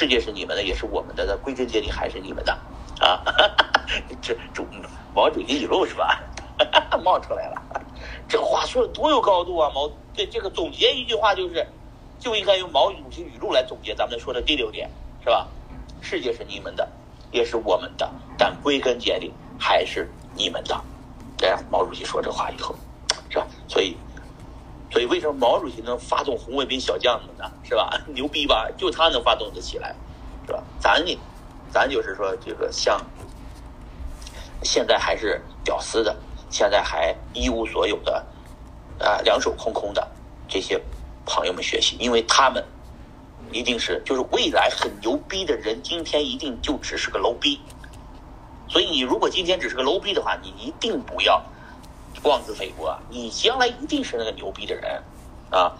世界是你们的，也是我们的，那归根结底还是你们的啊！这主毛主席语录是吧？冒出来了，这话说的多有高度啊！毛这这个总结一句话就是，就应该用毛主席语录来总结咱们说的第六点，是吧？世界是你们的，也是我们的，但归根结底还是你们的。这样，毛主席说这话以后，是吧？所以。所以，为什么毛主席能发动红卫兵小将们呢？是吧？牛逼吧？就他能发动得起来，是吧？咱呢，咱就是说，这个像现在还是屌丝的，现在还一无所有的，啊，两手空空的这些朋友们学习，因为他们一定是就是未来很牛逼的人，今天一定就只是个 low 逼。所以，你如果今天只是个 low 逼的话，你一定不要。妄自菲薄，你将来一定是那个牛逼的人，啊，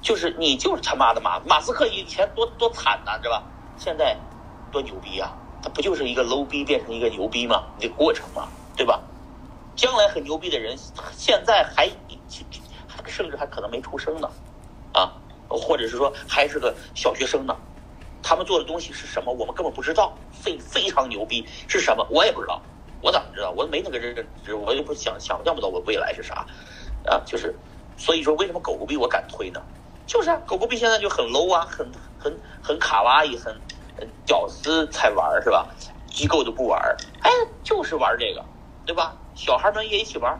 就是你就是他妈的马马斯克以前多多惨呐，知道吧？现在多牛逼啊！他不就是一个 low 逼变成一个牛逼吗？这过程嘛，对吧？将来很牛逼的人，现在还甚至还可能没出生呢，啊，或者是说还是个小学生呢，他们做的东西是什么？我们根本不知道，非非常牛逼是什么？我也不知道。我咋知道？我没那个认知，我也不想想象不到我未来是啥，啊，就是，所以说为什么狗狗币我敢推呢？就是啊，狗狗币现在就很 low 啊，很很很卡哇伊，很屌丝才玩是吧？机构都不玩，哎，就是玩这个，对吧？小孩们也一起玩，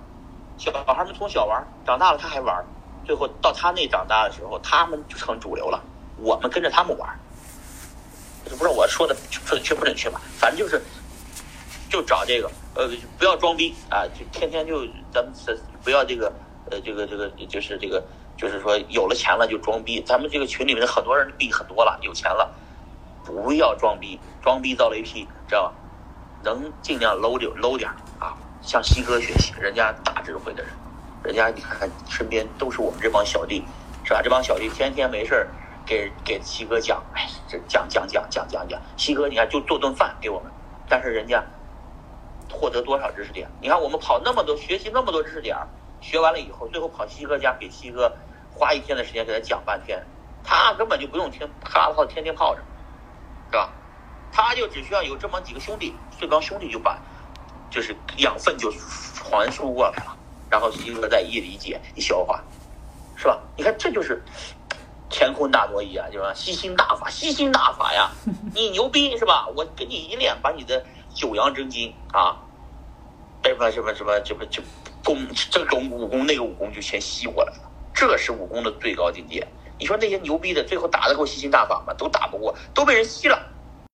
小小孩们从小玩，长大了他还玩，最后到他那长大的时候，他们就成主流了，我们跟着他们玩，不知道我说的说的确不准确吧？反正就是。就找这个，呃，不要装逼啊！就天天就咱们不要这个，呃，这个这个就是这个，就是说有了钱了就装逼。咱们这个群里面很多人币很多了，有钱了，不要装逼，装逼遭雷劈，知道吧？能尽量 low 点搂点啊！向西哥学习，人家大智慧的人，人家你看看身边都是我们这帮小弟，是吧？这帮小弟天天没事给给西哥讲，哎，这讲讲讲讲讲讲，西哥你看就做顿饭给我们，但是人家。获得多少知识点？你看我们跑那么多，学习那么多知识点，学完了以后，最后跑西哥家给西哥花一天的时间给他讲半天，他根本就不用听，哈套天天泡着，是吧？他就只需要有这么几个兄弟，这帮兄弟就把就是养分就传输过来了，然后西哥再一理解一消化，是吧？你看这就是乾坤大挪移啊，就是吸星大法，吸星大法呀！你牛逼是吧？我给你一练，把你的。九阳真经啊，什么什么什么，这不就功这种武功那个武功就先吸过来了，这是武功的最高境界。你说那些牛逼的，最后打得过吸星大法吗？都打不过，都被人吸了。